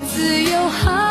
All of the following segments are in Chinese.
自由好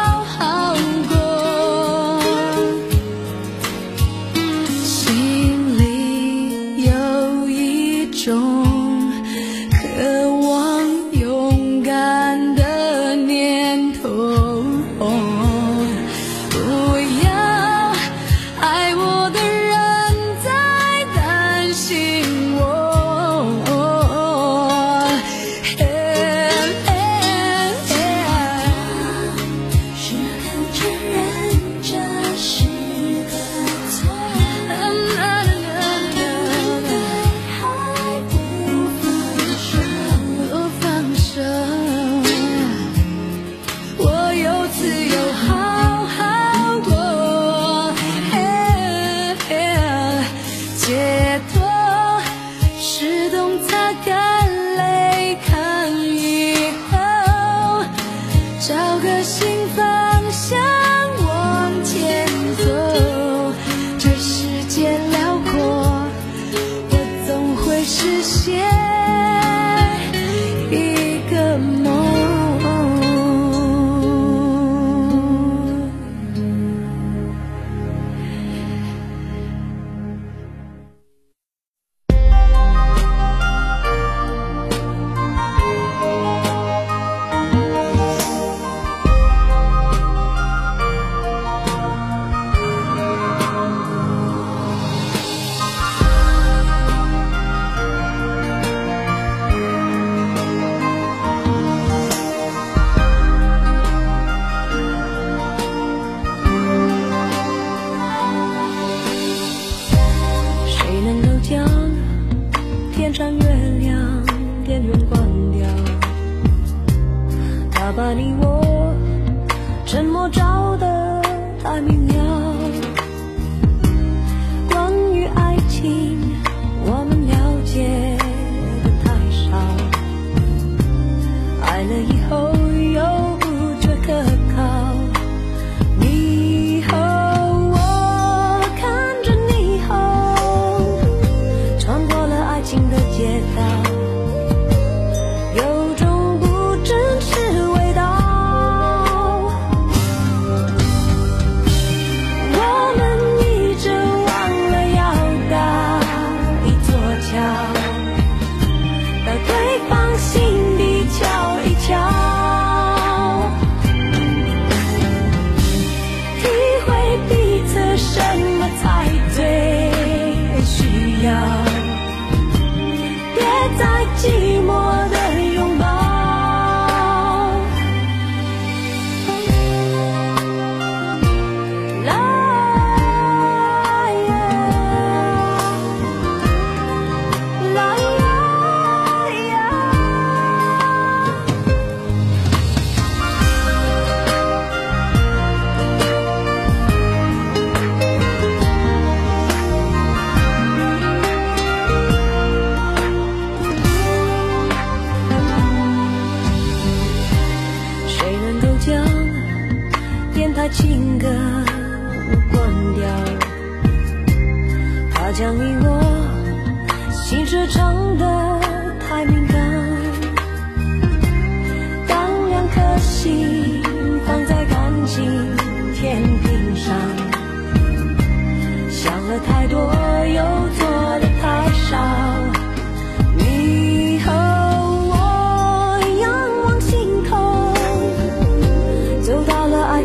实现。沉默照得太明了情歌关掉，它将你我心事唱得。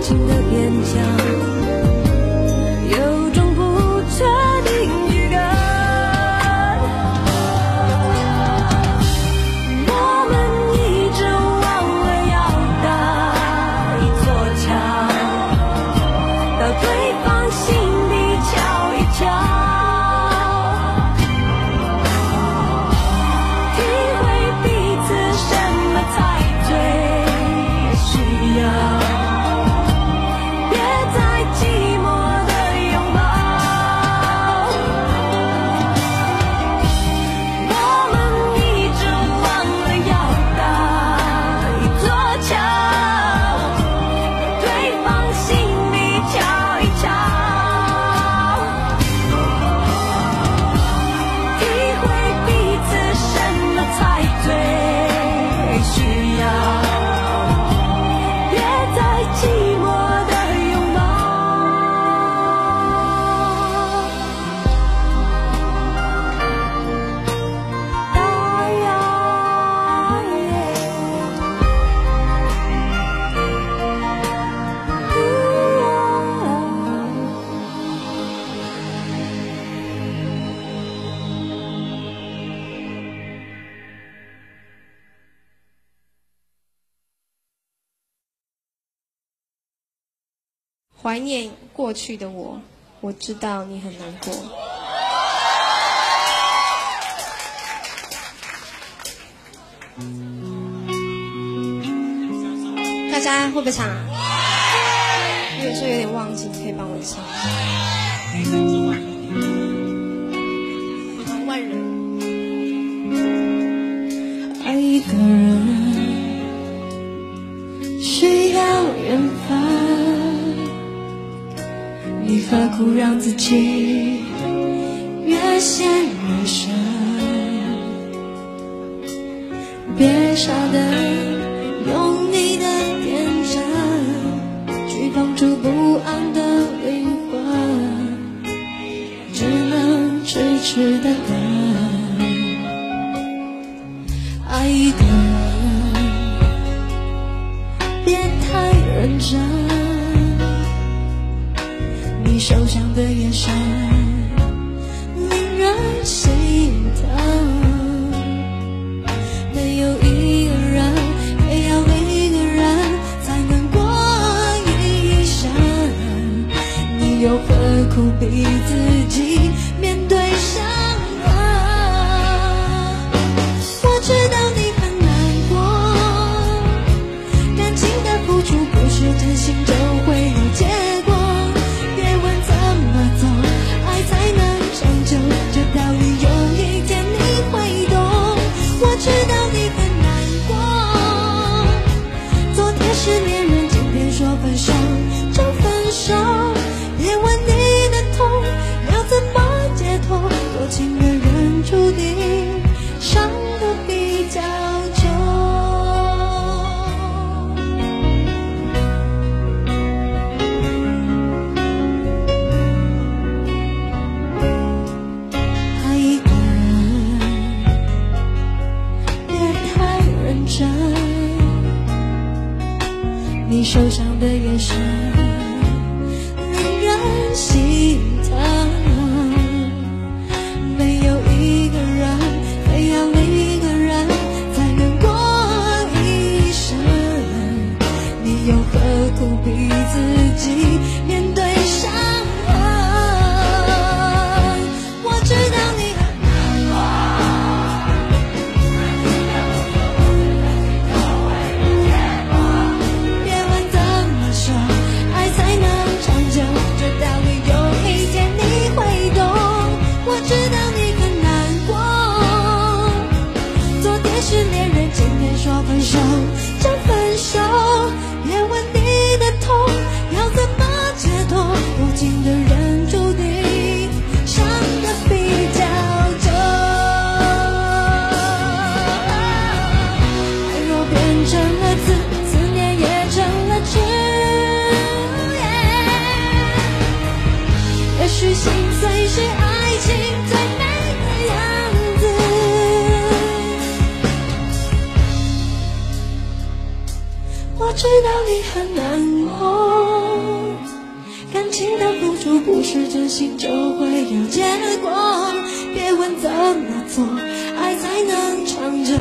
爱情的边疆。怀念过去的我，我知道你很难过。大家会不会唱啊？我有时候有点忘记，可以帮我唱。你何苦让自己越陷越深？别傻的用你的天真去碰触不安的灵魂，只能痴痴的等。爱一个彼此你受伤的眼神，令人心疼。没有一个人，非要一个人才能过一生。你又何苦逼自己知道你很难过，感情的付出不是真心就会有结果。别问怎么做，爱才能长久。